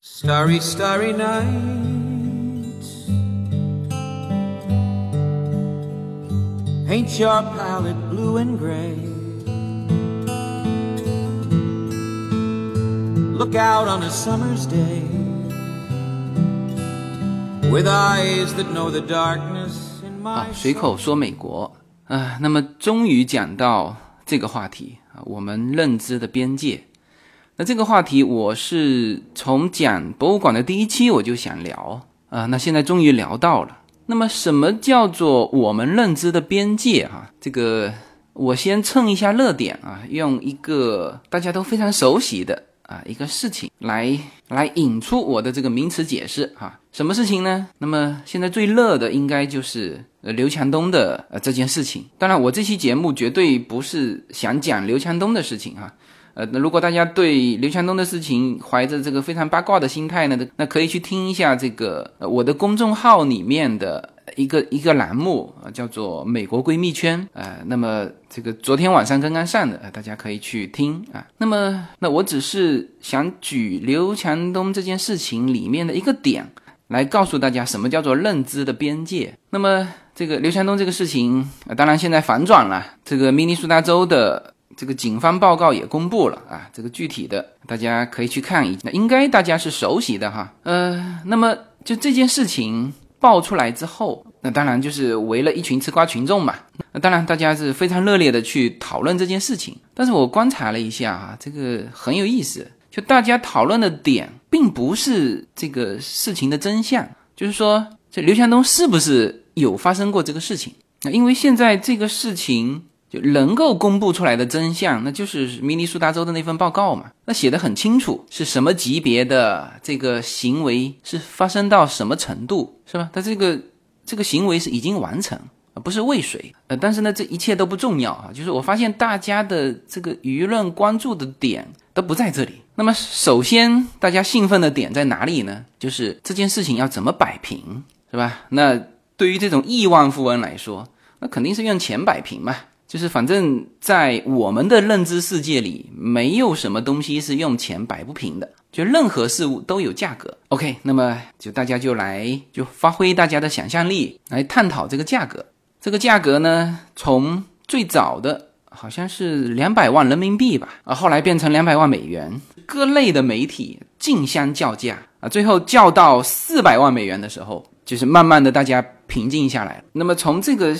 Starry, starry night. Paint your palette blue and gray. Look out on a summer's day with eyes that know the darkness in 啊 my，随口说美国啊、那么终于讲到这个话题啊，我们认知的边界。 那这个话题我是从讲博物馆的第一期我就想聊啊、那现在终于聊到了。那么什么叫做我们认知的边界啊？这个我先蹭一下热点啊，用一个大家都非常熟悉的啊一个事情来来引出我的这个名词解释哈、什么事情呢？那么现在最热的应该就是呃刘强东的呃这件事情。当然，我这期节目绝对不是想讲刘强东的事情哈、那如果大家对刘强东的事情怀着这个非常八卦的心态呢，那可以去听一下这个、我的公众号里面的一个一个栏目啊、叫做“美国闺蜜圈”呃，那么这个昨天晚上刚刚上的，大家可以去听啊。那么，那我只是想举刘强东这件事情里面的一个点。来告诉大家什么叫做认知的边界。那么这个刘强东这个事情，啊，当然现在反转了。这个明尼苏达州的这个警方报告也公布了啊，这个具体的大家可以去看一，那应该大家是熟悉的哈。呃，那么就这件事情爆出来之后，那当然就是围了一群吃瓜群众嘛。那当然大家是非常热烈的去讨论这件事情。但是我观察了一下哈，这个很有意思。就大家讨论的点，并不是这个事情的真相，就是说，这刘强东是不是有发生过这个事情？那因为现在这个事情就能够公布出来的真相，那就是明尼苏达州的那份报告嘛，那写的很清楚，是什么级别的这个行为是发生到什么程度，是吧？他这个这个行为是已经完成。而不是未遂，呃，但是呢，这一切都不重要啊。就是我发现大家的这个舆论关注的点都不在这里。那么，首先大家兴奋的点在哪里呢？就是这件事情要怎么摆平，是吧？那对于这种亿万富翁来说，那肯定是用钱摆平嘛。就是反正在我们的认知世界里，没有什么东西是用钱摆不平的。就任何事物都有价格。OK，那么就大家就来就发挥大家的想象力来探讨这个价格。这个价格呢，从最早的好像是两百万人民币吧，啊，后来变成两百万美元，各类的媒体竞相叫价啊，最后叫到四百万美元的时候，就是慢慢的大家平静下来。那么从这个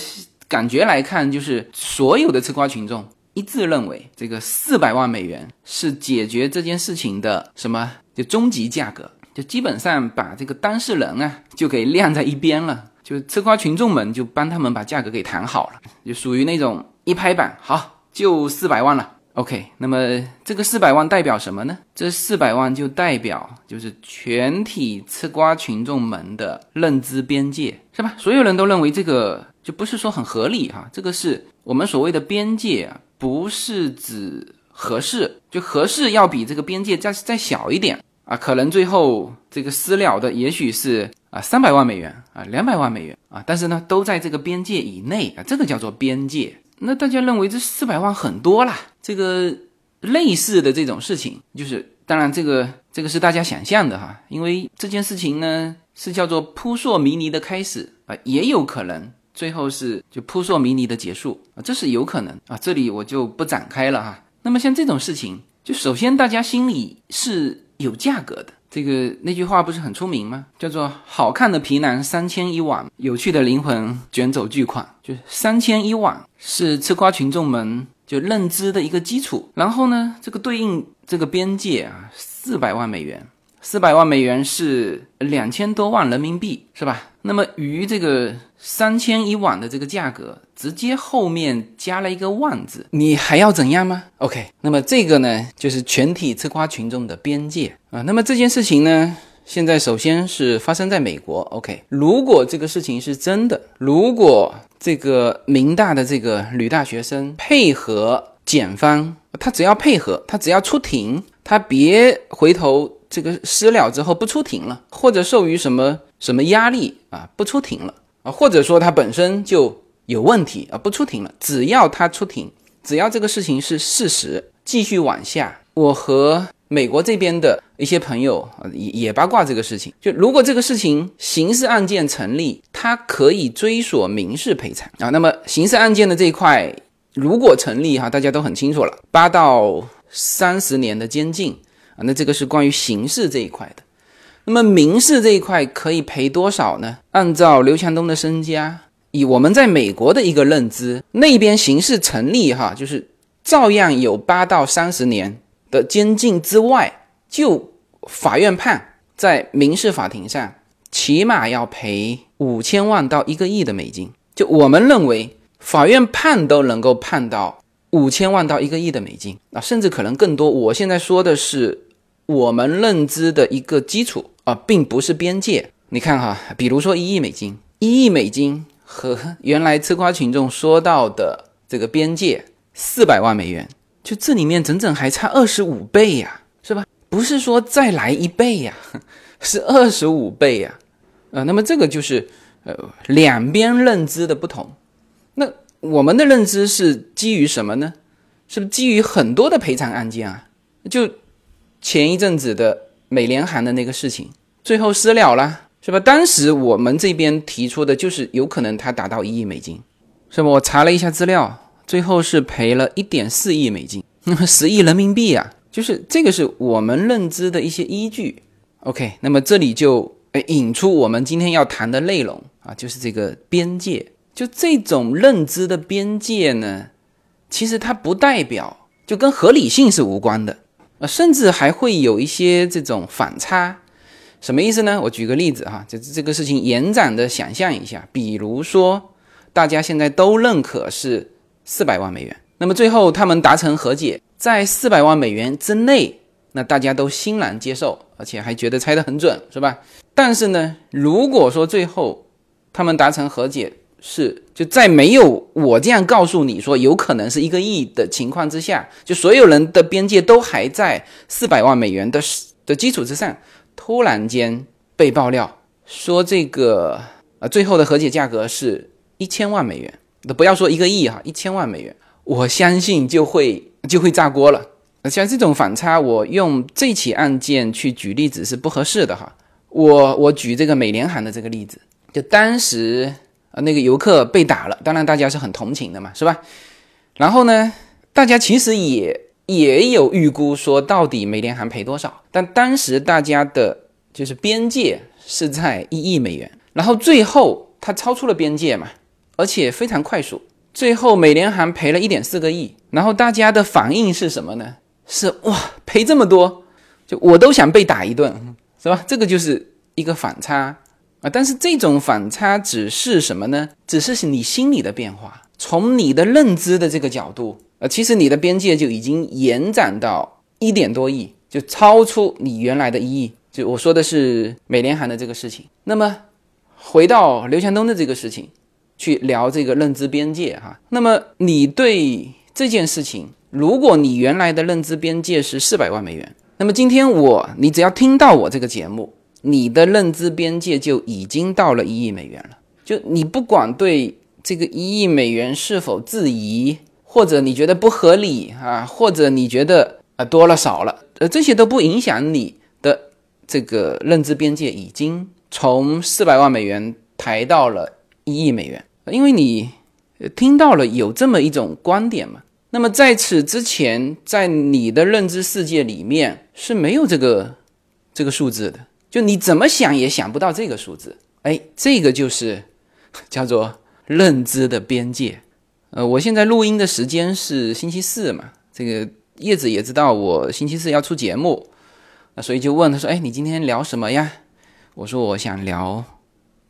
感觉来看，就是所有的吃瓜群众一致认为，这个四百万美元是解决这件事情的什么就终极价格，就基本上把这个当事人啊就给晾在一边了。就吃瓜群众们就帮他们把价格给谈好了，就属于那种一拍板，好，就四百万了。OK，那么这个四百万代表什么呢？这四百万就代表就是全体吃瓜群众们的认知边界，是吧？所有人都认为这个就不是说很合理哈，这个是我们所谓的边界啊，不是指合适，就合适要比这个边界再再小一点啊，可能最后这个私了的也许是。啊，三百万美元啊，两百万美元啊，但是呢，都在这个边界以内啊，这个叫做边界。那大家认为这四百万很多啦，这个类似的这种事情，就是当然这个这个是大家想象的哈，因为这件事情呢是叫做扑朔迷离的开始啊，也有可能最后是就扑朔迷离的结束啊，这是有可能啊，这里我就不展开了哈。那么像这种事情，就首先大家心里是有价格的。这个那句话不是很出名吗？叫做“好看的皮囊三千一碗，有趣的灵魂卷走巨款”。就三千一碗是吃瓜群众们就认知的一个基础。然后呢，这个对应这个边界啊，四百万美元，四百万美元是两千多万人民币，是吧？那么于这个三千一碗的这个价格，直接后面加了一个万字，你还要怎样吗？OK，那么这个呢，就是全体吃瓜群众的边界啊。那么这件事情呢，现在首先是发生在美国。OK，如果这个事情是真的，如果这个明大的这个女大学生配合检方，他只要配合，他只要出庭，他别回头这个私了之后不出庭了，或者受于什么什么压力啊不出庭了啊，或者说他本身就有问题啊不出庭了，只要他出庭，只要这个事情是事实，继续往下，我和美国这边的一些朋友，也也八卦这个事情。就如果这个事情刑事案件成立，他可以追索民事赔偿啊。那么刑事案件的这一块如果成立哈，大家都很清楚了，八到三十年的监禁那这个是关于刑事这一块的。那么民事这一块可以赔多少呢？按照刘强东的身家，以我们在美国的一个认知，那边刑事成立哈，就是照样有八到三十年的监禁之外，就法院判在民事法庭上，起码要赔五千万到一个亿的美金。就我们认为，法院判都能够判到五千万到一个亿的美金啊，甚至可能更多。我现在说的是我们认知的一个基础。啊，并不是边界。你看哈，比如说一亿美金，一亿美金和原来吃瓜群众说到的这个边界四百万美元，就这里面整整还差二十五倍呀，是吧？不是说再来一倍呀，是二十五倍呀。啊，那么这个就是呃两边认知的不同。那我们的认知是基于什么呢？是不是基于很多的赔偿案件啊？就前一阵子的。美联航的那个事情最后私了了，是吧？当时我们这边提出的就是有可能它达到一亿美金，是吧？我查了一下资料，最后是赔了一点四亿美金，那 么十亿人民币啊，就是这个是我们认知的一些依据。OK，那么这里就引出我们今天要谈的内容啊，就是这个边界，就这种认知的边界呢，其实它不代表就跟合理性是无关的。啊，甚至还会有一些这种反差，什么意思呢？我举个例子哈，就这个事情延展的想象一下，比如说大家现在都认可是四百万美元，那么最后他们达成和解，在四百万美元之内，那大家都欣然接受，而且还觉得猜得很准，是吧？但是呢，如果说最后他们达成和解，是，就在没有我这样告诉你说有可能是一个亿的情况之下，就所有人的边界都还在四百万美元的的基础之上，突然间被爆料说这个呃最后的和解价格是一千万美元，都不要说一个亿哈，一千万美元，我相信就会就会炸锅了。像这种反差，我用这起案件去举例子是不合适的哈。我我举这个美联航的这个例子，就当时。啊，那个游客被打了，当然大家是很同情的嘛，是吧？然后呢，大家其实也也有预估说到底美联航赔多少，但当时大家的就是边界是在一亿美元，然后最后它超出了边界嘛，而且非常快速，最后美联航赔了一点四个亿，然后大家的反应是什么呢？是哇，赔这么多，就我都想被打一顿，是吧？这个就是一个反差。啊，但是这种反差只是什么呢？只是你心理的变化，从你的认知的这个角度，呃，其实你的边界就已经延展到一点多亿，就超出你原来的一亿。就我说的是美联航的这个事情。那么回到刘强东的这个事情，去聊这个认知边界哈。那么你对这件事情，如果你原来的认知边界是四百万美元，那么今天我你只要听到我这个节目。你的认知边界就已经到了一亿美元了。就你不管对这个一亿美元是否质疑，或者你觉得不合理啊，或者你觉得啊多了少了，呃，这些都不影响你的这个认知边界已经从四百万美元抬到了一亿美元，因为你听到了有这么一种观点嘛。那么在此之前，在你的认知世界里面是没有这个这个数字的。就你怎么想也想不到这个数字，哎，这个就是 叫做认知的边界。呃，我现在录音的时间是星期四嘛，这个叶子也知道我星期四要出节目，那所以就问他说：“哎，你今天聊什么呀？”我说：“我想聊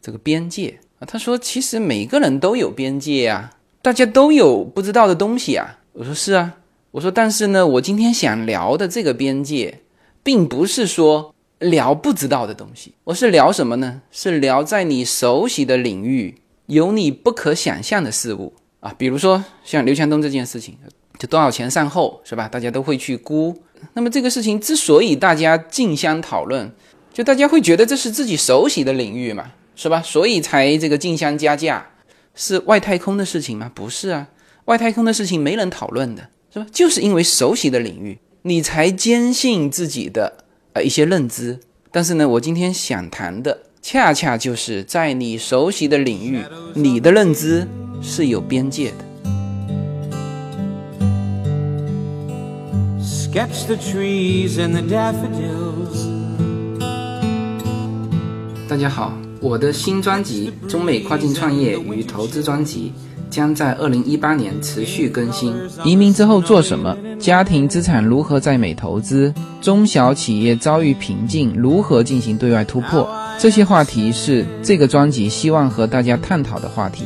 这个边界啊。”他说：“其实每个人都有边界啊，大家都有不知道的东西啊。”我说：“是啊。”我说：“但是呢，我今天想聊的这个边界，并不是说。”聊不知道的东西，我是聊什么呢？是聊在你熟悉的领域有你不可想象的事物啊，比如说像刘强东这件事情，就多少钱善后是吧？大家都会去估。那么这个事情之所以大家竞相讨论，就大家会觉得这是自己熟悉的领域嘛，是吧？所以才这个竞相加价。是外太空的事情吗？不是啊，外太空的事情没人讨论的是吧？就是因为熟悉的领域。你才坚信自己的呃一些认知。但是呢，我今天想谈的，恰恰就是在你熟悉的领域，你的认知是有边界的。Sketch the trees and the daffodils. 大家好，我的新专辑《中美跨境创业与投资专辑》将在二零一八年持续更新。移民之后做什么？家庭资产如何在美投资？中小企业遭遇瓶颈，如何进行对外突破？这些话题是这个专辑希望和大家探讨的话题。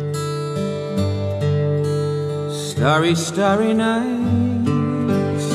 Starry, starry nights.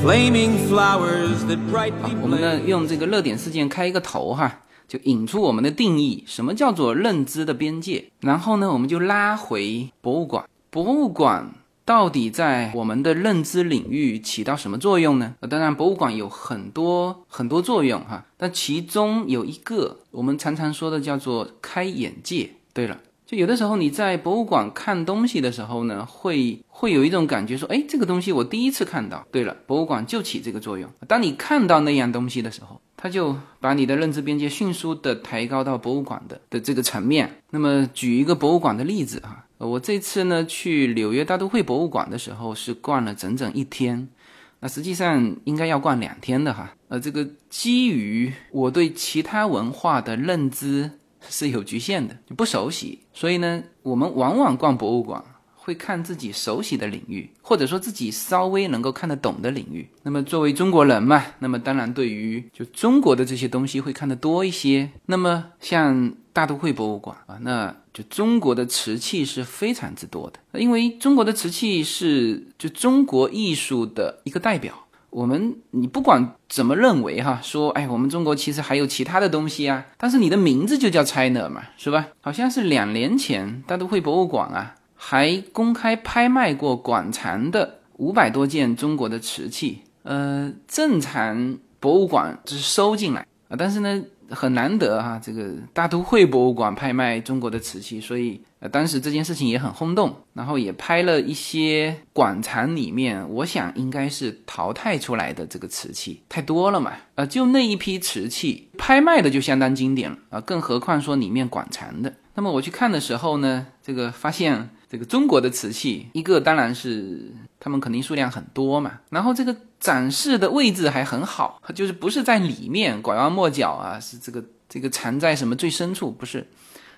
Flaming flowers that brightly，我们呢.用这个热点事件开一个头哈，就引出我们的定义，什么叫做认知的边界？然后呢，我们就拉回博物馆，博物馆到底在我们的认知领域起到什么作用呢？呃当然，博物馆有很多很多作用哈，但其中有一个我们常常说的叫做开眼界。对了。就有的时候你在博物馆看东西的时候呢，会会有一种感觉说，哎，这个东西我第一次看到。对了，博物馆就起这个作用。当你看到那样东西的时候，它就把你的认知边界迅速的抬高到博物馆的的这个层面。那么举一个博物馆的例子啊，我这次呢去纽约大都会博物馆的时候是逛了整整一天，那实际上应该要逛两天的哈。呃，这个基于我对其他文化的认知。是有局限的，就不熟悉，所以呢，我们往往逛博物馆会看自己熟悉的领域，或者说自己稍微能够看得懂的领域。那么作为中国人嘛，那么当然对于就中国的这些东西会看得多一些。那么像大都会博物馆啊，那就中国的瓷器是非常之多的，因为中国的瓷器是就中国艺术的一个代表。我们你不管怎么认为哈，说哎，我们中国其实还有其他的东西啊，但是你的名字就叫 China 嘛，是吧？好像是两年前大都会博物馆啊，还公开拍卖过馆藏的五百多件中国的瓷器。呃，正常博物馆只是收进来啊，但是呢很难得哈，这个大都会博物馆拍卖中国的瓷器，所以。呃，当时这件事情也很轰动，然后也拍了一些馆藏里面，我想应该是淘汰出来的这个瓷器太多了嘛，呃，就那一批瓷器拍卖的就相当经典了啊，更何况说里面馆藏的。那么我去看的时候呢，这个发现这个中国的瓷器，一个当然是他们肯定数量很多嘛，然后这个展示的位置还很好，就是不是在里面拐弯抹角啊，是这个这个藏在什么最深处，不是。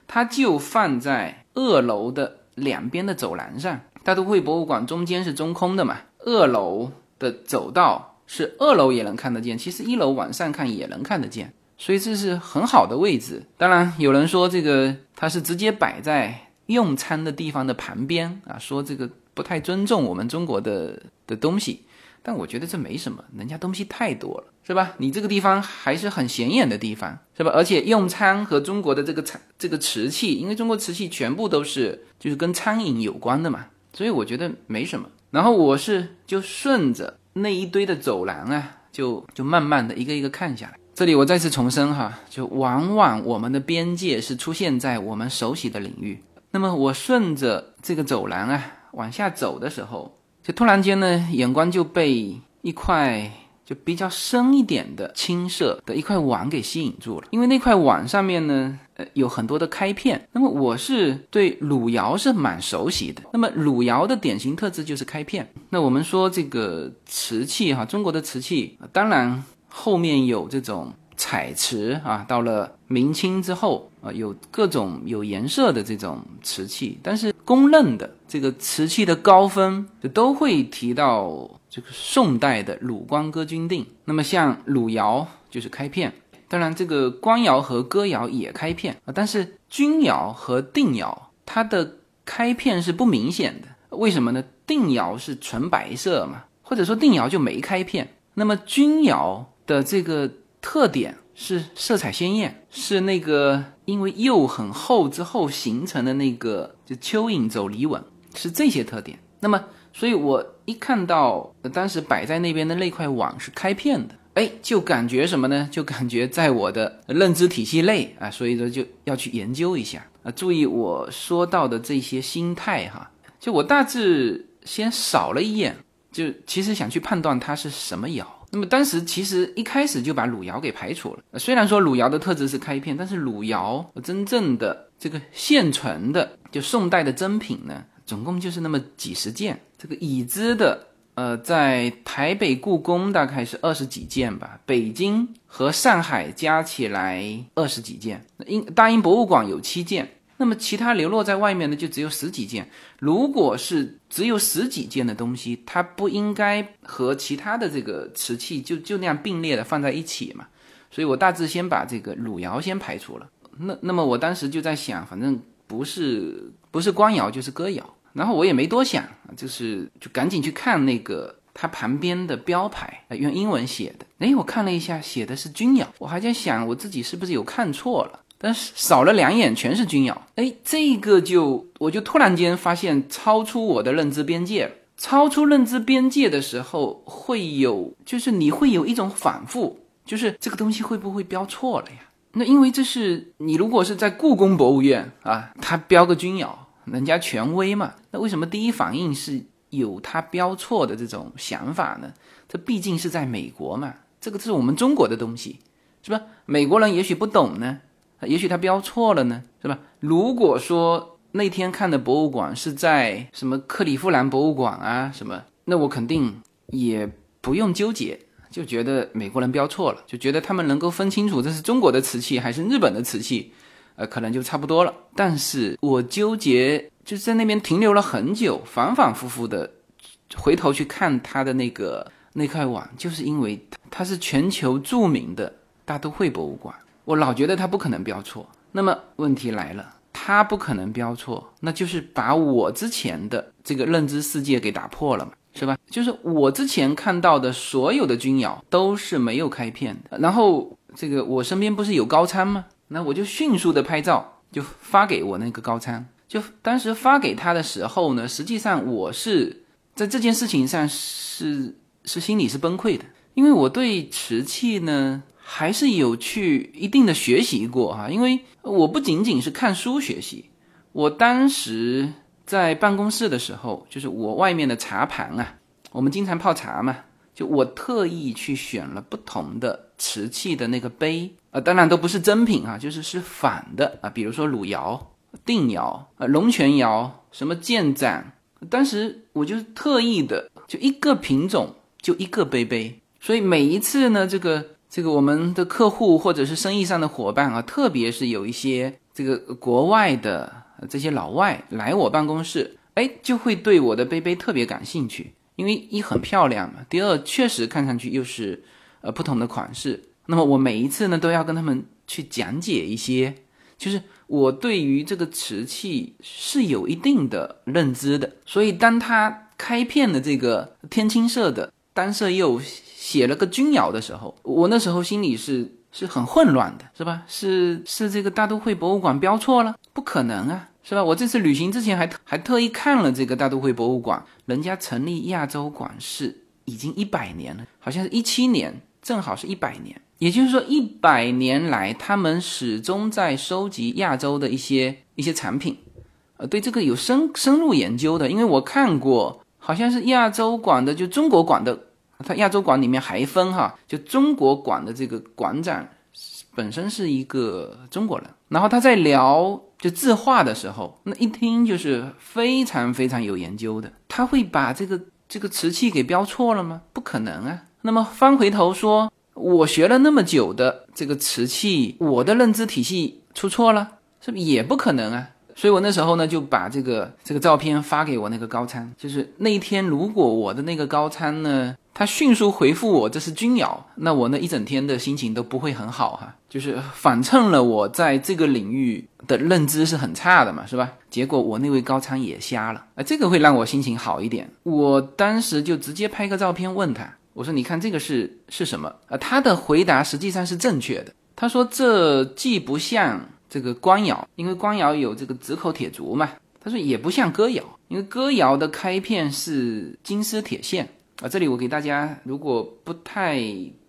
它就放在二楼的两边的走廊上。大都会博物馆中间是中空的嘛，二楼的走道是二楼也能看得见，其实一楼往上看也能看得见，所以这是很好的位置。当然，有人说这个它是直接摆在用餐的地方的旁边啊，说这个不太尊重我们中国的的东西。但我觉得这没什么，人家东西太多了，是吧？你这个地方还是很显眼的地方，是吧？而且用餐和中国的这个餐这个瓷器，因为中国瓷器全部都是就是跟餐饮有关的嘛，所以我觉得没什么。然后我是就顺着那一堆的走廊啊，就就慢慢的一个一个看下来。这里我再次重申哈，就往往我们的边界是出现在我们熟悉的领域。那么我顺着这个走廊啊往下走的时候。就突然间呢，眼光就被一块就比较深一点的青色的一块碗给吸引住了。因为那块碗上面呢，呃，有很多的开片。那么我是对汝窑是蛮熟悉的。那么汝窑的典型特质就是开片。那我们说这个瓷器哈，中国的瓷器，当然后面有这种彩瓷啊，到了明清之后啊，有各种有颜色的这种瓷器，但是公认的。这个瓷器的高分就都会提到这个宋代的鲁光歌钧定。那么像汝窑就是开片，当然这个官窑和哥窑也开片啊。但是钧窑和定窑它的开片是不明显的。为什么呢？定窑是纯白色嘛，或者说定窑就没开片。那么钧窑的这个特点是色彩鲜艳，是那个因为釉很厚之后形成的那个就蚯蚓走离纹，是这些特点。那么，所以我一看到当时摆在那边的那块碗是开片的，哎，就感觉什么呢？就感觉在我的认知体系内啊，所以说就要去研究一下啊。注意我说到的这些心态哈，就我大致先扫了一眼，就其实想去判断它是什么窑。那么当时其实一开始就把汝窑给排除了。虽然说汝窑的特质是开片，但是汝窑真正的这个现存的就宋代的珍品呢？总共就是那么几十件，这个已知的，呃，在台北故宫大概是二十几件吧，北京和上海加起来二十几件，英大英博物馆有七件，那么其他流落在外面的就只有十几件。如果是只有十几件的东西，它不应该和其他的这个瓷器就就那样并列的放在一起嘛？所以我大致先把这个汝窑先排除了。那那么我当时就在想，反正。不是不是官窑就是哥窑，然后我也没多想，就是就赶紧去看那个它旁边的标牌，用英文写的。哎，我看了一下，写的是钧窑，我还在想我自己是不是有看错了，但是扫了两眼全是军窑。哎，这个就我就突然间发现超出我的认知边界了。超出认知边界的时候，会有就是你会有一种反复，就是这个东西会不会标错了呀？那因为这是你如果是在故宫博物院啊，他标个军窑，人家权威嘛。那为什么第一反应是有他标错的这种想法呢？这毕竟是在美国嘛，这个是我们中国的东西，是吧？美国人也许不懂呢，也许他标错了呢，是吧？如果说那天看的博物馆是在什么克利夫兰博物馆啊什么，那我肯定也不用纠结。就觉得美国人标错了，就觉得他们能够分清楚这是中国的瓷器还是日本的瓷器，呃，可能就差不多了。但是我纠结，就是在那边停留了很久，反反复复的回头去看他的那个那块碗，就是因为它是全球著名的大都会博物馆，我老觉得它不可能标错。那么问题来了，它不可能标错，那就是把我之前的这个认知世界给打破了嘛。是吧？就是我之前看到的所有的钧窑都是没有开片的。然后这个我身边不是有高参吗？那我就迅速的拍照，就发给我那个高参。就当时发给他的时候呢，实际上我是在这件事情上是是心里是崩溃的，因为我对瓷器呢还是有去一定的学习过哈。因为我不仅仅是看书学习，我当时。在办公室的时候，就是我外面的茶盘啊，我们经常泡茶嘛，就我特意去选了不同的瓷器的那个杯啊，当然都不是真品啊，就是是仿的啊，比如说汝窑、定窑啊、龙泉窑、什么建盏，当时我就是特意的就一个品种就一个杯杯，所以每一次呢，这个这个我们的客户或者是生意上的伙伴啊，特别是有一些这个国外的。这些老外来我办公室，哎，就会对我的杯杯特别感兴趣，因为一很漂亮嘛，第二确实看上去又是呃不同的款式。那么我每一次呢都要跟他们去讲解一些，就是我对于这个瓷器是有一定的认知的。所以当他开片的这个天青色的单色釉写了个钧窑的时候，我那时候心里是。是很混乱的，是吧？是是这个大都会博物馆标错了？不可能啊，是吧？我这次旅行之前还还特意看了这个大都会博物馆，人家成立亚洲馆是已经一百年了，好像是一七年，正好是一百年。也就是说，一百年来他们始终在收集亚洲的一些一些产品，呃，对这个有深深入研究的。因为我看过，好像是亚洲馆的，就中国馆的。它亚洲馆里面还分哈，就中国馆的这个馆长本身是一个中国人，然后他在聊就字画的时候，那一听就是非常非常有研究的。他会把这个这个瓷器给标错了吗？不可能啊。那么翻回头说，我学了那么久的这个瓷器，我的认知体系出错了，是不是也不可能啊？所以我那时候呢，就把这个这个照片发给我那个高参，就是那一天如果我的那个高参呢。他迅速回复我这是钧窑，那我那一整天的心情都不会很好哈，就是反衬了我在这个领域的认知是很差的嘛，是吧？结果我那位高仓也瞎了，啊，这个会让我心情好一点。我当时就直接拍个照片问他，我说你看这个是是什么？啊，他的回答实际上是正确的。他说这既不像这个官窑，因为官窑有这个紫口铁足嘛。他说也不像哥窑，因为哥窑的开片是金丝铁线。啊，这里我给大家，如果不太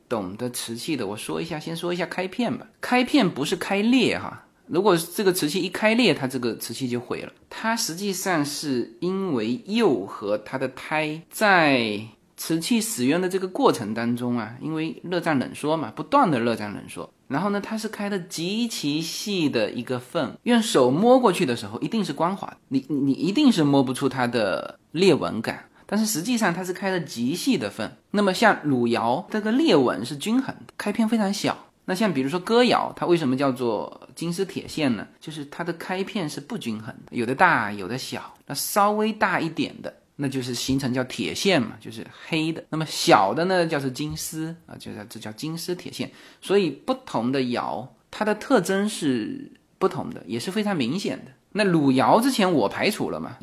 懂得瓷器的，我说一下，先说一下开片吧。开片不是开裂哈，如果这个瓷器一开裂，它这个瓷器就毁了。它实际上是因为釉和它的胎在瓷器使用的这个过程当中啊，因为热胀冷缩嘛，不断的热胀冷缩，然后呢，它是开的极其细的一个缝，用手摸过去的时候一定是光滑，你你一定是摸不出它的裂纹感。但是实际上它是开的极细的缝，那么像汝窑这个裂纹是均衡的，开片非常小。那像比如说哥窑，它为什么叫做金丝铁线呢？就是它的开片是不均衡的，有的大，有的小。那稍微大一点的，那就是形成叫铁线嘛，就是黑的。那么小的呢，叫做金丝啊，就叫这叫金丝铁线。所以不同的窑，它的特征是不同的，也是非常明显的。那汝窑之前我排除了嘛，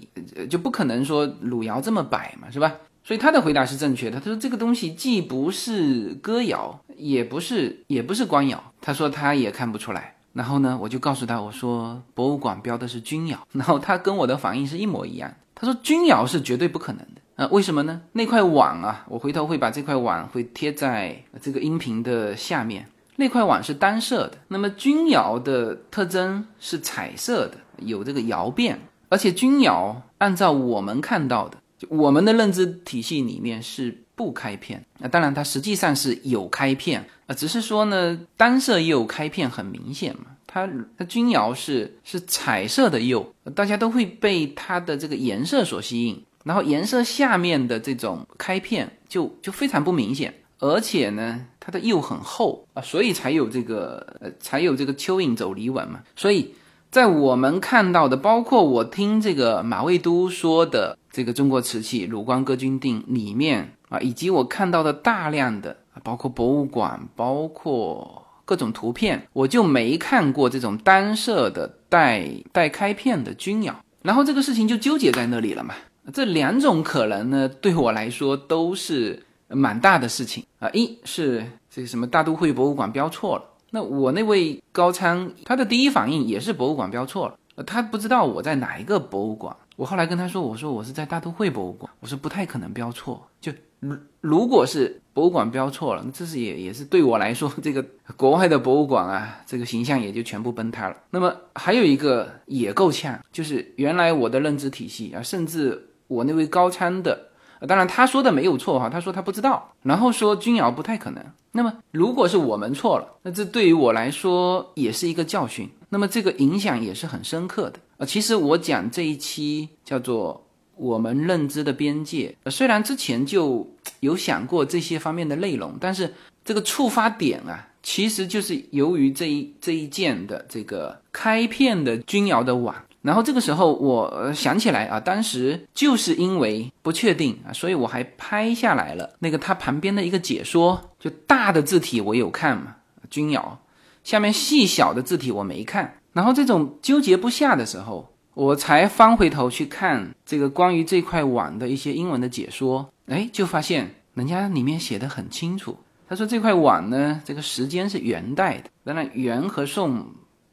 就不可能说汝窑这么摆嘛，是吧？所以他的回答是正确的。他说这个东西既不是歌窑，也不是也不是官窑。他说他也看不出来。然后呢，我就告诉他，我说博物馆标的是钧窑。然后他跟我的反应是一模一样。他说钧窑是绝对不可能的。呃，为什么呢？那块碗啊，我回头会把这块碗会贴在这个音频的下面。那块碗是单色的。那么钧窑的特征是彩色的。有这个窑变，而且钧窑按照我们看到的，就我们的认知体系里面是不开片。那当然，它实际上是有开片啊，只是说呢，单色釉开片很明显嘛。它它钧窑是是彩色的釉，大家都会被它的这个颜色所吸引，然后颜色下面的这种开片就就非常不明显，而且呢，它的釉很厚啊，所以才有这个呃才有这个蚯蚓走离纹嘛，所以。在我们看到的，包括我听这个马未都说的这个中国瓷器鲁光歌君定里面啊，以及我看到的大量的包括博物馆，包括各种图片，我就没看过这种单色的带带开片的钧窑。然后这个事情就纠结在那里了嘛。这两种可能呢，对我来说都是蛮大的事情啊。一是这个什么大都会博物馆标错了。那我那位高仓，他的第一反应也是博物馆标错了，他不知道我在哪一个博物馆。我后来跟他说，我说我是在大都会博物馆，我说不太可能标错。就如如果是博物馆标错了，那这是也也是对我来说，这个国外的博物馆啊，这个形象也就全部崩塌了。那么还有一个也够呛，就是原来我的认知体系啊，甚至我那位高仓的。当然，他说的没有错哈，他说他不知道，然后说钧窑不太可能。那么，如果是我们错了，那这对于我来说也是一个教训。那么，这个影响也是很深刻的啊。其实我讲这一期叫做我们认知的边界，呃虽然之前就有想过这些方面的内容，但是这个触发点啊，其实就是由于这一这一件的这个开片的钧窑的碗。然后这个时候，我想起来啊，当时就是因为不确定啊，所以我还拍下来了那个它旁边的一个解说，就大的字体我有看嘛，钧窑，下面细小的字体我没看。然后这种纠结不下的时候，我才翻回头去看这个关于这块碗的一些英文的解说，哎，就发现人家里面写的很清楚，他说这块碗呢，这个时间是元代的，当然元和宋。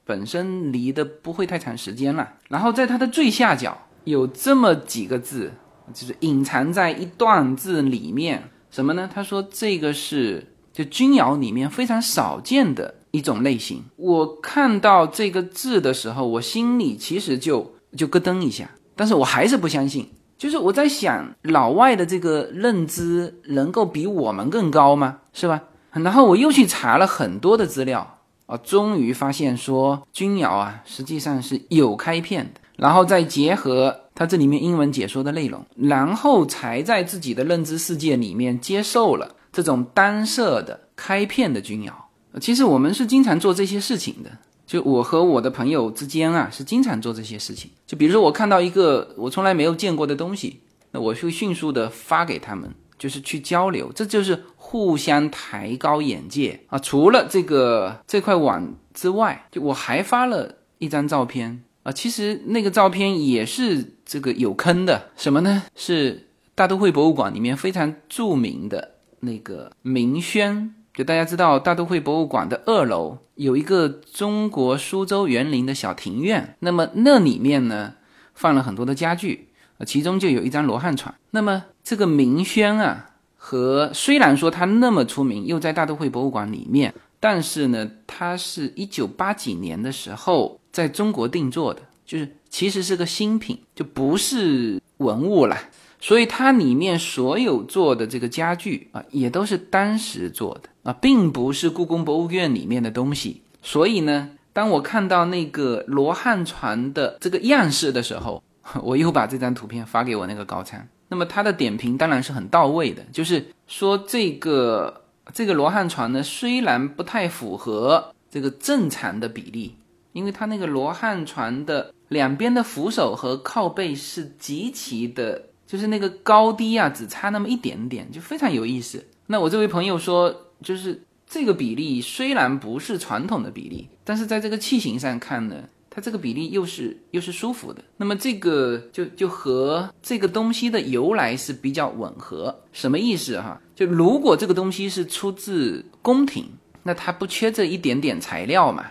本身离的不会太长时间了，然后在它的最下角有这么几个字，就是隐藏在一段字里面，什么呢？他说这个是就钧窑里面非常少见的一种类型。我看到这个字的时候，我心里其实就就咯噔一下，但是我还是不相信。就是我在想，老外的这个认知能够比我们更高吗？是吧？然后我又去查了很多的资料。啊，终于发现说钧窑啊，实际上是有开片的，然后再结合它这里面英文解说的内容，然后才在自己的认知世界里面接受了这种单色的开片的钧窑。其实我们是经常做这些事情的，就我和我的朋友之间啊，是经常做这些事情。就比如说我看到一个我从来没有见过的东西，那我会迅速的发给他们。就是去交流，这就是互相抬高眼界啊。除了这个这块网之外，就我还发了一张照片啊，其实那个照片也是这个有坑的，什么呢？是大都会博物馆里面非常著名的那个明轩。就大家知道，大都会博物馆的二楼有一个中国苏州园林的小庭院，那么那里面呢放了很多的家具，其中就有一张罗汉床。那么这个明轩啊，和虽然说它那么出名，又在大都会博物馆里面，但是呢，它是一九八几年的时候在中国定做的，就是其实是个新品，就不是文物了。所以它里面所有做的这个家具啊，也都是当时做的啊，并不是故宫博物院里面的东西。所以呢，当我看到那个罗汉船的这个样式的时候，我又把这张图片发给我那个高参。那么他的点评当然是很到位的，就是说这个这个罗汉船呢，虽然不太符合这个正常的比例，因为它那个罗汉船的两边的扶手和靠背是极其的。就是那个高低啊，只差那么一点点，就非常有意思。那我这位朋友说，就是这个比例虽然不是传统的比例，但是在这个器型上看呢，它这个比例又是又是舒服的。那么这个就就和这个东西的由来是比较吻合。什么意思哈？就如果这个东西是出自宫廷，那它不缺这一点点材料嘛。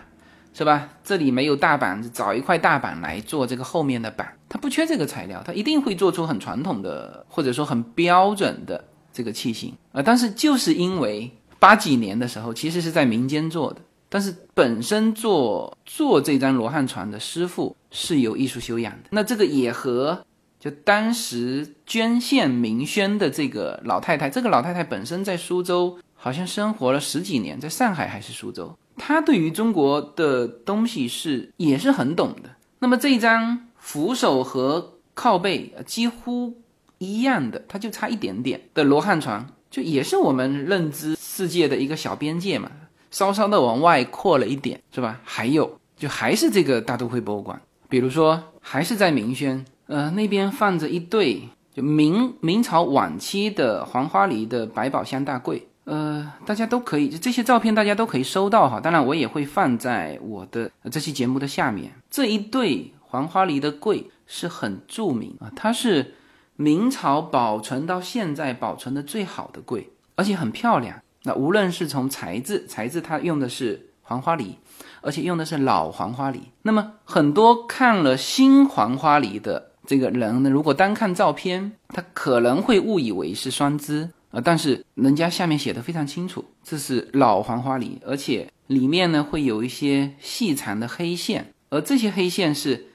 是吧？这里没有大板子，找一块大板来做这个后面的板，它不缺这个材料，它一定会做出很传统的或者说很标准的这个器型啊。但是就是因为八几年的时候，其实是在民间做的，但是本身做做这张罗汉船的师傅是有艺术修养的，那这个也和就当时捐献明轩的这个老太太，这个老太太本身在苏州好像生活了十几年，在上海还是苏州。她对于中国的东西是也是很懂的。那么这张扶手和靠背几乎一样的，它就差一点点的罗汉船，就也是我们认知世界的一个小边界嘛，稍稍的往外扩了一点，是吧？还有就还是这个大都会博物馆，比如说还是在明轩，呃，那边放着一对就明明朝晚期的黄花梨的百宝箱大柜。呃，大家都可以，这些照片大家都可以收到哈。当然，我也会放在我的这期节目的下面。这一对黄花梨的柜是很著名啊，它是明朝保存到现在保存的最好的柜，而且很漂亮。那无论是从材质，材质它用的是黄花梨，而且用的是老黄花梨。那么很多看了新黄花梨的这个人呢，如果单看照片，他可能会误以为是双枝。啊，但是人家下面写的非常清楚，这是老黄花梨，而且里面呢会有一些细长的黑线，而这些黑线是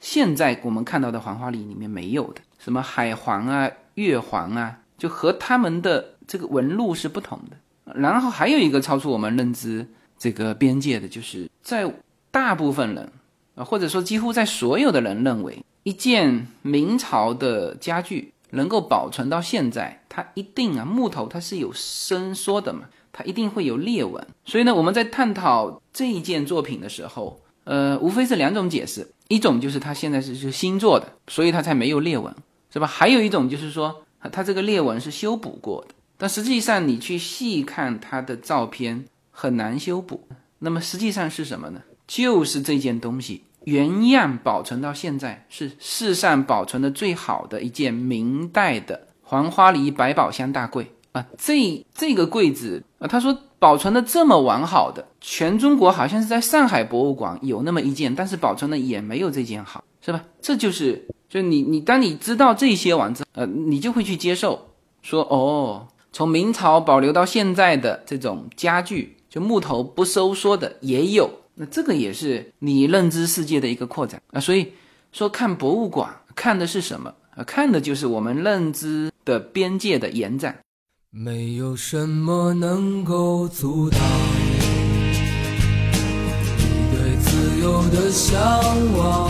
现在我们看到的黄花梨里面没有的，什么海黄啊、月黄啊，就和他们的这个纹路是不同的。然后还有一个超出我们认知这个边界的，就是在大部分人啊，或者说几乎在所有的人认为，一件明朝的家具。能够保存到现在，它一定啊，木头它是有伸缩的嘛，它一定会有裂纹。所以呢，我们在探讨这一件作品的时候，呃，无非是两种解释：一种就是它现在是是新做的，所以它才没有裂纹，是吧？还有一种就是说，它这个裂纹是修补过的。但实际上，你去细看它的照片，很难修补。那么实际上是什么呢？就是这件东西。原样保存到现在是世上保存的最好的一件明代的黄花梨百宝箱大柜啊！这这个柜子啊，他说保存的这么完好的，全中国好像是在上海博物馆有那么一件，但是保存的也没有这件好，是吧？这就是就你你当你知道这些完之后，呃，你就会去接受说哦，从明朝保留到现在的这种家具，就木头不收缩的也有。那这个也是你认知世界的一个扩展啊，所以说看博物馆看的是什么啊？看的就是我们认知的边界的延展。没有什么能够阻挡你对自由的向往。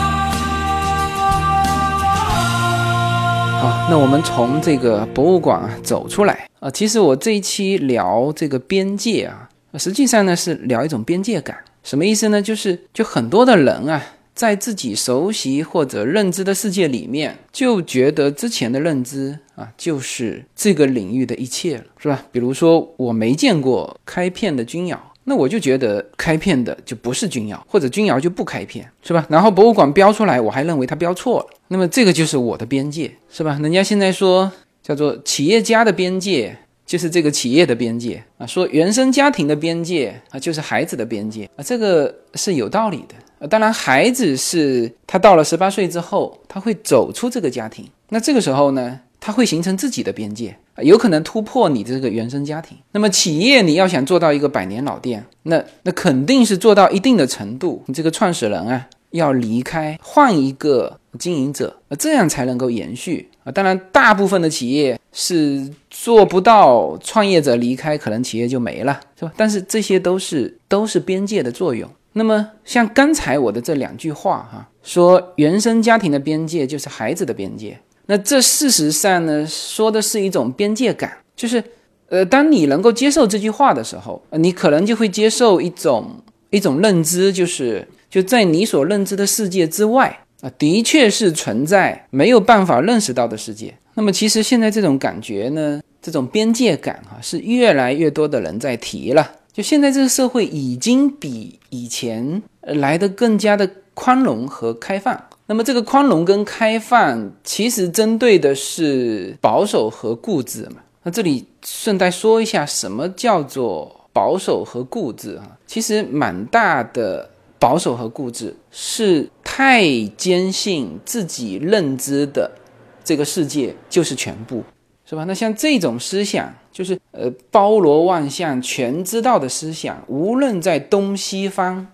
好，那我们从这个博物馆啊走出来啊。其实我这一期聊这个边界啊，实际上呢是聊一种边界感。什么意思呢？就是就很多的人啊，在自己熟悉或者认知的世界里面，就觉得之前的认知啊就是这个领域的一切了，是吧？比如说我没见过开片的钧窑。那我就觉得开片的就不是钧窑，或者钧窑就不开片，是吧？然后博物馆标出来，我还认为它标错了。那么这个就是我的边界，是吧？人家现在说叫做企业家的边界，就是这个企业的边界啊；说原生家庭的边界啊，就是孩子的边界啊。这个是有道理的。当然，孩子是他到了十八岁之后，他会走出这个家庭，那这个时候呢，它会形成自己的边界。有可能突破你这个原生家庭。那么企业你要想做到一个百年老店，那那肯定是做到一定的程度，你这个创始人啊要离开，换一个经营者，这样才能够延续啊。当然，大部分的企业是做不到，创业者离开，可能企业就没了，是吧？但是这些都是都是边界的作用。那么像刚才我的这两句话哈，说原生家庭的边界就是孩子的边界。那这事实上呢，说的是一种边界感，就是，呃，当你能够接受这句话的时候，你可能就会接受一种一种认知，就是就在你所认知的世界之外啊，的确是存在没有办法认识到的世界。那么，其实现在这种感觉呢，这种边界感哈，是越来越多的人在提了。就现在这个社会已经比以前来的更加的宽容和开放。那么这个宽容跟开放，其实针对的是保守和固执嘛。那这里顺带说一下，什么叫做保守和固执啊？其实蛮大的保守和固执是太坚信自己认知的这个世界就是全部，是吧？那像这种思想，就是呃包罗万象、全知道的思想，无论在东西方，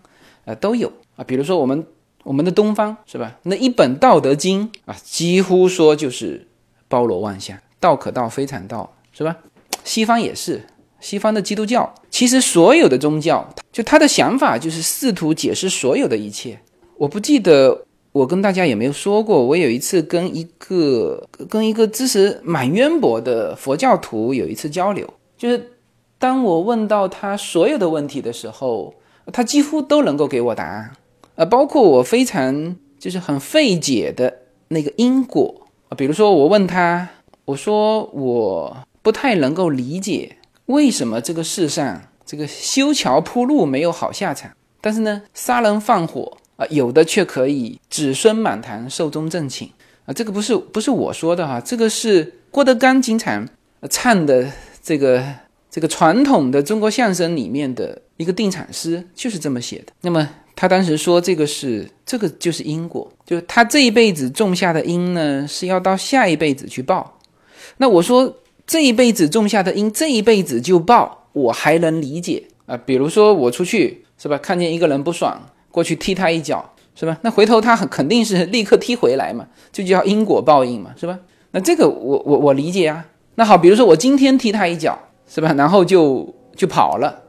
呃都有啊。比如说我们。我们的东方是吧？那一本《道德经》啊，几乎说就是包罗万象，道可道非常道，是吧？西方也是，西方的基督教，其实所有的宗教，就他的想法就是试图解释所有的一切。我不记得我跟大家有没有说过，我有一次跟一个跟一个知识蛮渊博的佛教徒有一次交流，就是当我问到他所有的问题的时候，他几乎都能够给我答案。呃，包括我非常就是很费解的那个因果啊，比如说我问他，我说我不太能够理解为什么这个世上这个修桥铺路没有好下场，但是呢杀人放火啊有的却可以子孙满堂寿终正寝。啊，这个不是不是我说的哈，这个是郭德纲经常唱的这个这个传统的中国相声里面的一个定产师，就是这么写的。那么。他当时说：“这个是，这个就是因果，就是他这一辈子种下的因呢，是要到下一辈子去报。那我说这一辈子种下的因，这一辈子就报，我还能理解啊。比如说我出去是吧，看见一个人不爽，过去踢他一脚是吧？那回头他很肯定是立刻踢回来嘛，就叫因果报应嘛，是吧？那这个我我我理解啊。那好，比如说我今天踢他一脚是吧，然后就就跑了。”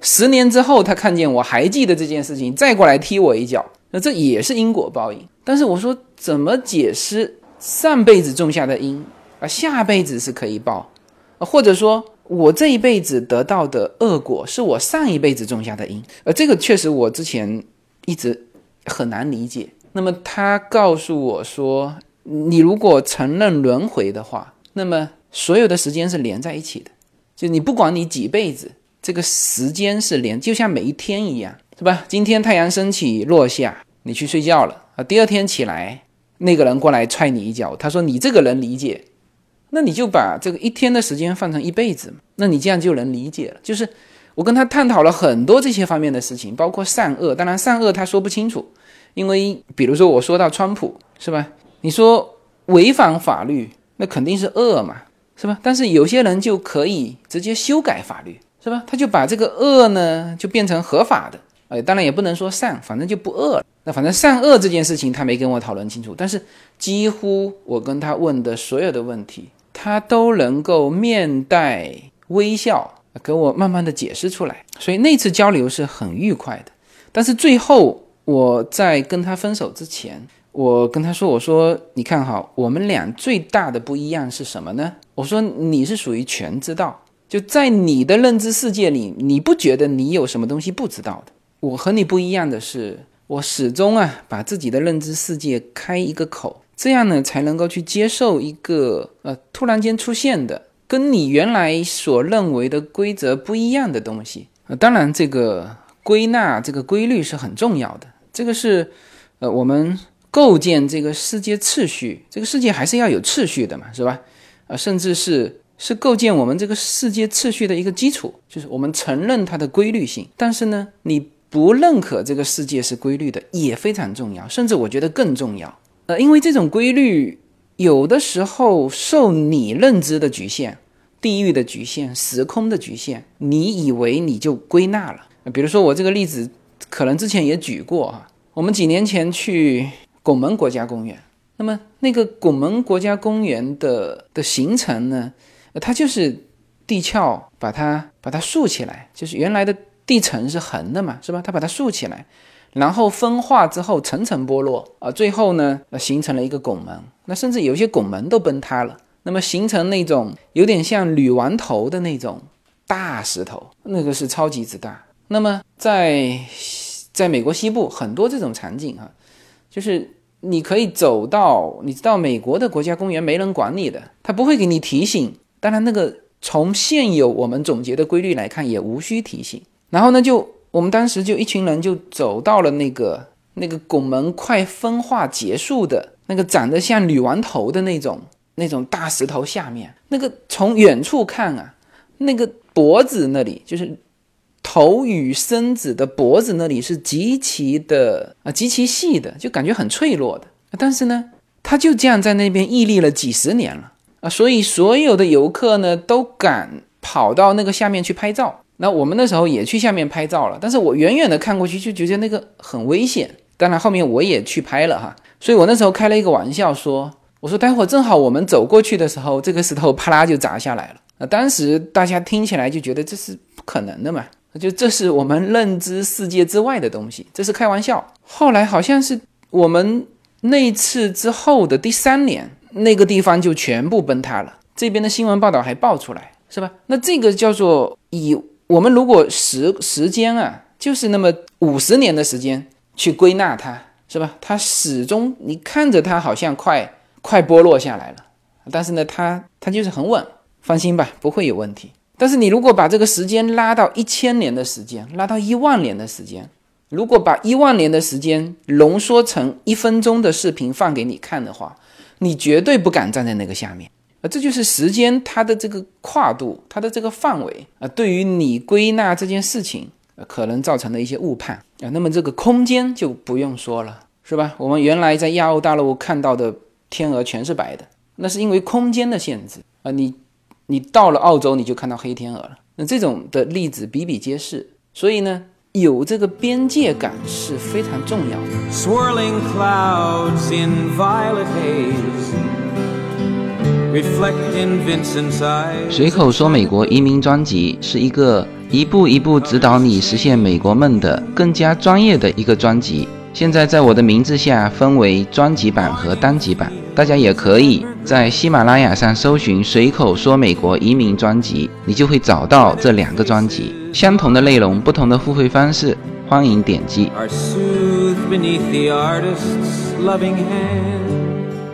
十年之后，他看见我还记得这件事情，再过来踢我一脚，那这也是因果报应。但是我说，怎么解释上辈子种下的因啊，下辈子是可以报，或者说我这一辈子得到的恶果是我上一辈子种下的因？呃，这个确实我之前一直很难理解。那么他告诉我说，你如果承认轮回的话，那么所有的时间是连在一起的，就你不管你几辈子。这个时间是连，就像每一天一样，是吧？今天太阳升起落下，你去睡觉了啊。第二天起来，那个人过来踹你一脚，他说你这个人理解，那你就把这个一天的时间放成一辈子，那你这样就能理解了。就是我跟他探讨了很多这些方面的事情，包括善恶。当然善恶他说不清楚，因为比如说我说到川普是吧？你说违反法律，那肯定是恶嘛，是吧？但是有些人就可以直接修改法律，是吧？他就把这个恶呢就变成合法的，哎，当然也不能说善，反正就不恶了。那反正善恶这件事情他没跟我讨论清楚，但是几乎我跟他问的所有的问题，他都能够面带微笑给我慢慢的解释出来，所以那次交流是很愉快的。但是最后我在跟他分手之前，我跟他说：“我说你看哈，我们俩最大的不一样是什么呢？我说你是属于全知道，就在你的认知世界里，你不觉得你有什么东西不知道的。我和你不一样的是，我始终啊把自己的认知世界开一个口，这样呢才能够去接受一个呃突然间出现的跟你原来所认为的规则不一样的东西。当然这个。”归纳这个规律是很重要的，这个是，呃，我们构建这个世界秩序，这个世界还是要有秩序的嘛，是吧？啊，甚至是是构建我们这个世界秩序的一个基础，就是我们承认它的规律性。但是呢，你不认可这个世界是规律的也非常重要，甚至我觉得更重要。呃，因为这种规律有的时候受你认知的局限、地域的局限、时空的局限，你以为你就归纳了。比如说我这个例子，可能之前也举过哈。我们几年前去拱门国家公园，那么那个拱门国家公园的的形成呢，它就是地壳把它把它竖起来，就是原来的地层是横的嘛，是吧？它把它竖起来，然后分化之后层层剥落啊，最后呢形成了一个拱门。那甚至有些拱门都崩塌了，那么形成那种有点像铝丸头的那种大石头，那个是超级之大。那么，在在美国西部很多这种场景啊，就是你可以走到，你知道美国的国家公园没人管你的，他不会给你提醒。当然，那个从现有我们总结的规律来看，也无需提醒。然后呢，就我们当时就一群人就走到了那个那个拱门快分化结束的那个长得像女王头的那种那种大石头下面，那个从远处看啊，那个脖子那里就是。头与身子的脖子那里是极其的啊，极其细的，就感觉很脆弱的。但是呢，他就这样在那边屹立了几十年了所以所有的游客呢都敢跑到那个下面去拍照。那我们那时候也去下面拍照了，但是我远远的看过去就觉得那个很危险。当然后面我也去拍了哈，所以我那时候开了一个玩笑说，我说待会儿正好我们走过去的时候，这个石头啪啦就砸下来了。那当时大家听起来就觉得这是不可能的嘛。就这是我们认知世界之外的东西，这是开玩笑。后来好像是我们那次之后的第三年，那个地方就全部崩塌了。这边的新闻报道还爆出来，是吧？那这个叫做以我们如果时时间啊，就是那么五十年的时间去归纳它，是吧？它始终你看着它好像快快剥落下来了，但是呢，它它就是很稳，放心吧，不会有问题。但是你如果把这个时间拉到一千年的时间，拉到一万年的时间，如果把一万年的时间浓缩成一分钟的视频放给你看的话，你绝对不敢站在那个下面啊！这就是时间它的这个跨度，它的这个范围啊，对于你归纳这件事情可能造成的一些误判啊。那么这个空间就不用说了，是吧？我们原来在亚欧大陆看到的天鹅全是白的，那是因为空间的限制啊，你。你到了澳洲，你就看到黑天鹅了。那这种的例子比比皆是，所以呢，有这个边界感是非常重要的。随口说美国移民专辑是一个一步一步指导你实现美国梦的更加专业的一个专辑。现在在我的名字下分为专辑版和单集版，大家也可以在喜马拉雅上搜寻“随口说美国移民专辑”，你就会找到这两个专辑，相同的内容，不同的付费方式，欢迎点击。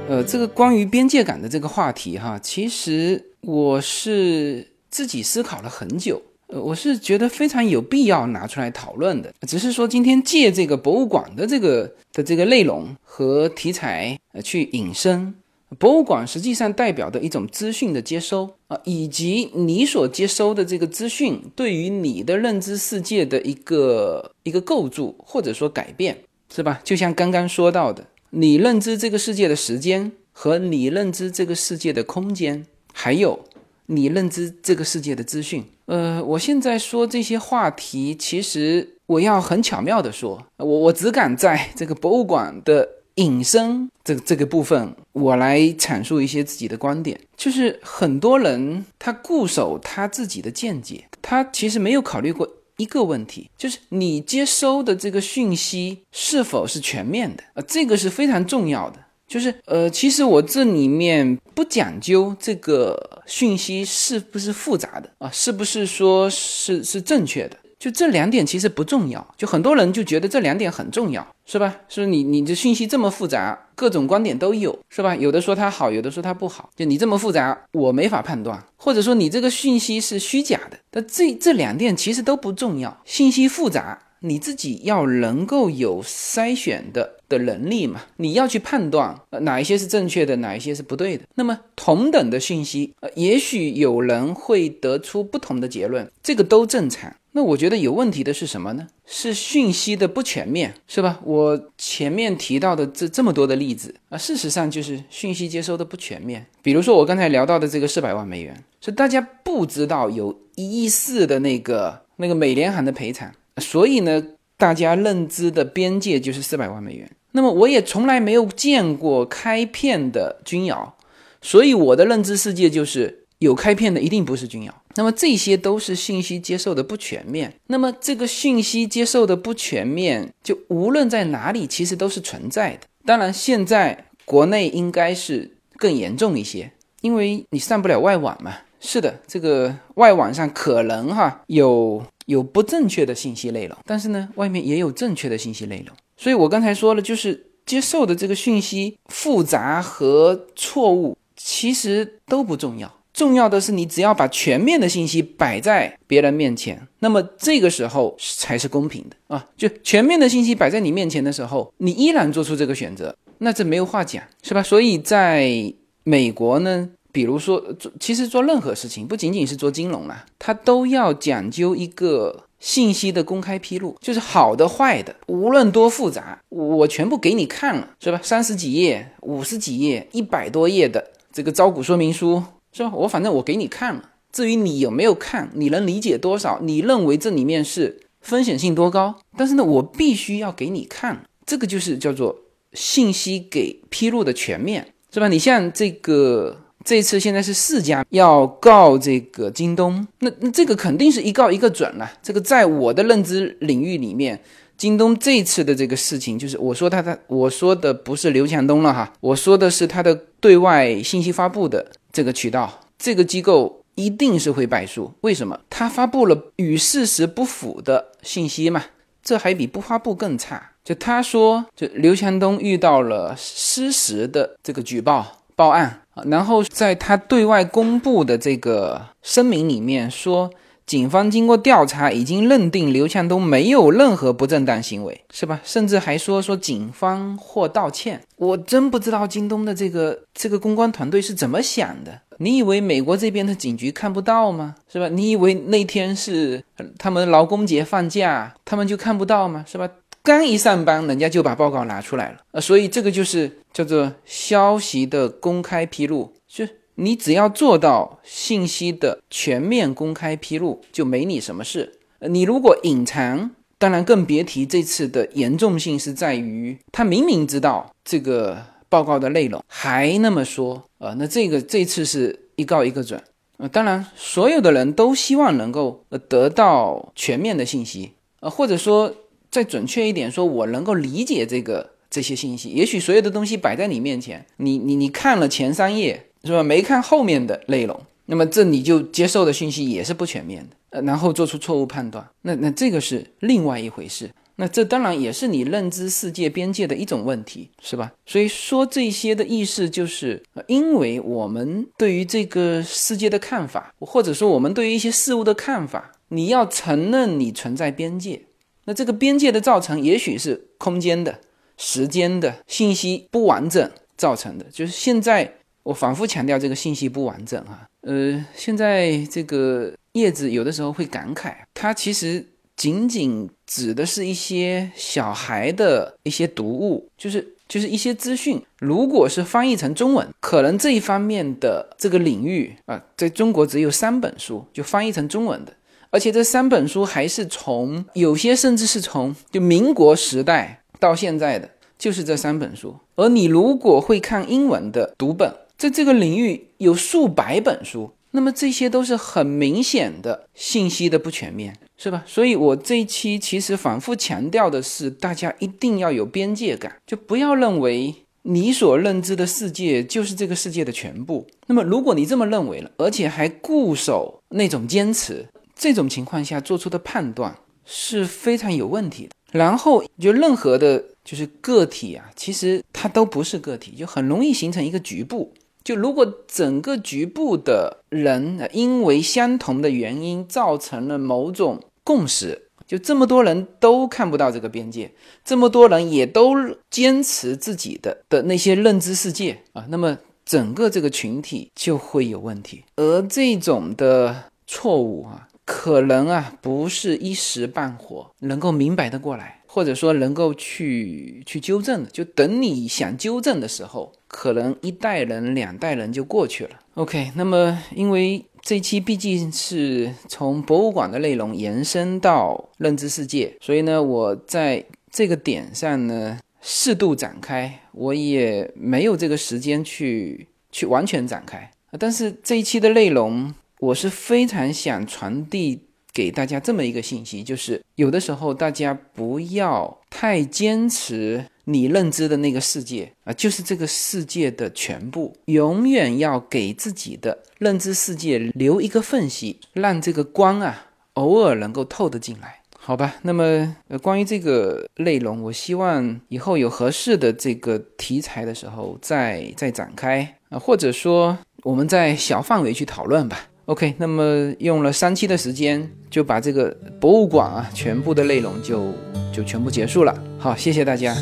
呃，这个关于边界感的这个话题哈，其实我是自己思考了很久。呃，我是觉得非常有必要拿出来讨论的，只是说今天借这个博物馆的这个的这个内容和题材呃去引申，博物馆实际上代表的一种资讯的接收啊，以及你所接收的这个资讯对于你的认知世界的一个一个构筑或者说改变，是吧？就像刚刚说到的，你认知这个世界的时间和你认知这个世界的空间，还有你认知这个世界的资讯。呃，我现在说这些话题，其实我要很巧妙的说，我我只敢在这个博物馆的隐身这这个部分，我来阐述一些自己的观点。就是很多人他固守他自己的见解，他其实没有考虑过。一个问题就是你接收的这个讯息是否是全面的呃？这个是非常重要的。就是呃，其实我这里面不讲究这个讯息是不是复杂的啊，是不是说是是正确的。就这两点其实不重要，就很多人就觉得这两点很重要，是吧？是你你的信息这么复杂，各种观点都有，是吧？有的说它好，有的说它不好，就你这么复杂，我没法判断，或者说你这个信息是虚假的，但这这两点其实都不重要，信息复杂。你自己要能够有筛选的的能力嘛？你要去判断哪一些是正确的，哪一些是不对的。那么同等的信息，呃，也许有人会得出不同的结论，这个都正常。那我觉得有问题的是什么呢？是讯息的不全面，是吧？我前面提到的这这么多的例子啊，事实上就是讯息接收的不全面。比如说我刚才聊到的这个四百万美元，是大家不知道有一亿四的那个那个美联航的赔偿。所以呢，大家认知的边界就是四百万美元。那么我也从来没有见过开片的军谣，所以我的认知世界就是有开片的一定不是军谣。那么这些都是信息接受的不全面。那么这个信息接受的不全面，就无论在哪里，其实都是存在的。当然，现在国内应该是更严重一些，因为你上不了外网嘛。是的，这个外网上可能哈有。有不正确的信息内容，但是呢，外面也有正确的信息内容。所以我刚才说了，就是接受的这个讯息复杂和错误，其实都不重要。重要的是，你只要把全面的信息摆在别人面前，那么这个时候才是公平的啊！就全面的信息摆在你面前的时候，你依然做出这个选择，那这没有话讲，是吧？所以在美国呢。比如说做，其实做任何事情，不仅仅是做金融啊，它都要讲究一个信息的公开披露，就是好的坏的，无论多复杂，我全部给你看了，是吧？三十几页、五十几页、一百多页的这个招股说明书，是吧？我反正我给你看了，至于你有没有看，你能理解多少，你认为这里面是风险性多高，但是呢，我必须要给你看，这个就是叫做信息给披露的全面，是吧？你像这个。这次现在是四家要告这个京东，那那这个肯定是一告一个准了。这个在我的认知领域里面，京东这次的这个事情，就是我说他的，我说的不是刘强东了哈，我说的是他的对外信息发布的这个渠道，这个机构一定是会败诉。为什么？他发布了与事实不符的信息嘛，这还比不发布更差。就他说，就刘强东遇到了失实的这个举报。报案，然后在他对外公布的这个声明里面说，警方经过调查已经认定刘强东没有任何不正当行为，是吧？甚至还说说警方或道歉。我真不知道京东的这个这个公关团队是怎么想的？你以为美国这边的警局看不到吗？是吧？你以为那天是他们劳工节放假，他们就看不到吗？是吧？刚一上班，人家就把报告拿出来了，呃，所以这个就是叫做消息的公开披露，就你只要做到信息的全面公开披露，就没你什么事。你如果隐藏，当然更别提这次的严重性是在于他明明知道这个报告的内容，还那么说，呃，那这个这次是一告一个准。呃，当然所有的人都希望能够呃得到全面的信息，呃，或者说。再准确一点说，我能够理解这个这些信息。也许所有的东西摆在你面前，你你你看了前三页是吧？没看后面的内容，那么这你就接受的信息也是不全面的，呃，然后做出错误判断，那那这个是另外一回事。那这当然也是你认知世界边界的一种问题，是吧？所以说这些的意思就是，因为我们对于这个世界的看法，或者说我们对于一些事物的看法，你要承认你存在边界。那这个边界的造成，也许是空间的、时间的信息不完整造成的。就是现在我反复强调这个信息不完整啊。呃，现在这个叶子有的时候会感慨，它其实仅仅指的是一些小孩的一些读物，就是就是一些资讯。如果是翻译成中文，可能这一方面的这个领域啊，在中国只有三本书就翻译成中文的，而且这三本书还是从有些甚至是从就民国时代到现在的，就是这三本书。而你如果会看英文的读本，在这个领域有数百本书。那么这些都是很明显的信息的不全面，是吧？所以我这一期其实反复强调的是，大家一定要有边界感，就不要认为你所认知的世界就是这个世界的全部。那么如果你这么认为了，而且还固守那种坚持，这种情况下做出的判断是非常有问题的。然后就任何的，就是个体啊，其实它都不是个体，就很容易形成一个局部。就如果整个局部的人因为相同的原因造成了某种共识，就这么多人都看不到这个边界，这么多人也都坚持自己的的那些认知世界啊，那么整个这个群体就会有问题。而这种的错误啊，可能啊不是一时半会能够明白的过来。或者说能够去去纠正的，就等你想纠正的时候，可能一代人、两代人就过去了。OK，那么因为这期毕竟是从博物馆的内容延伸到认知世界，所以呢，我在这个点上呢适度展开，我也没有这个时间去去完全展开。但是这一期的内容，我是非常想传递。给大家这么一个信息，就是有的时候大家不要太坚持你认知的那个世界啊，就是这个世界的全部，永远要给自己的认知世界留一个缝隙，让这个光啊偶尔能够透得进来，好吧？那么呃，关于这个内容，我希望以后有合适的这个题材的时候再再展开啊，或者说我们在小范围去讨论吧。OK，那么用了三期的时间就把这个博物馆啊全部的内容就就全部结束了。好，谢谢大家。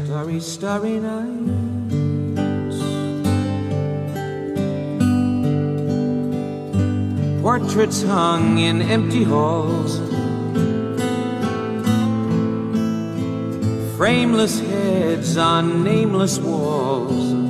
Portraits hung in empty halls, frameless heads on nameless walls.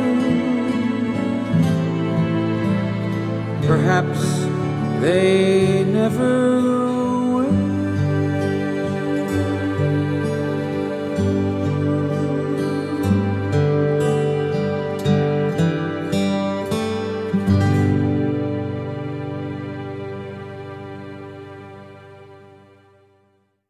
Perhaps they never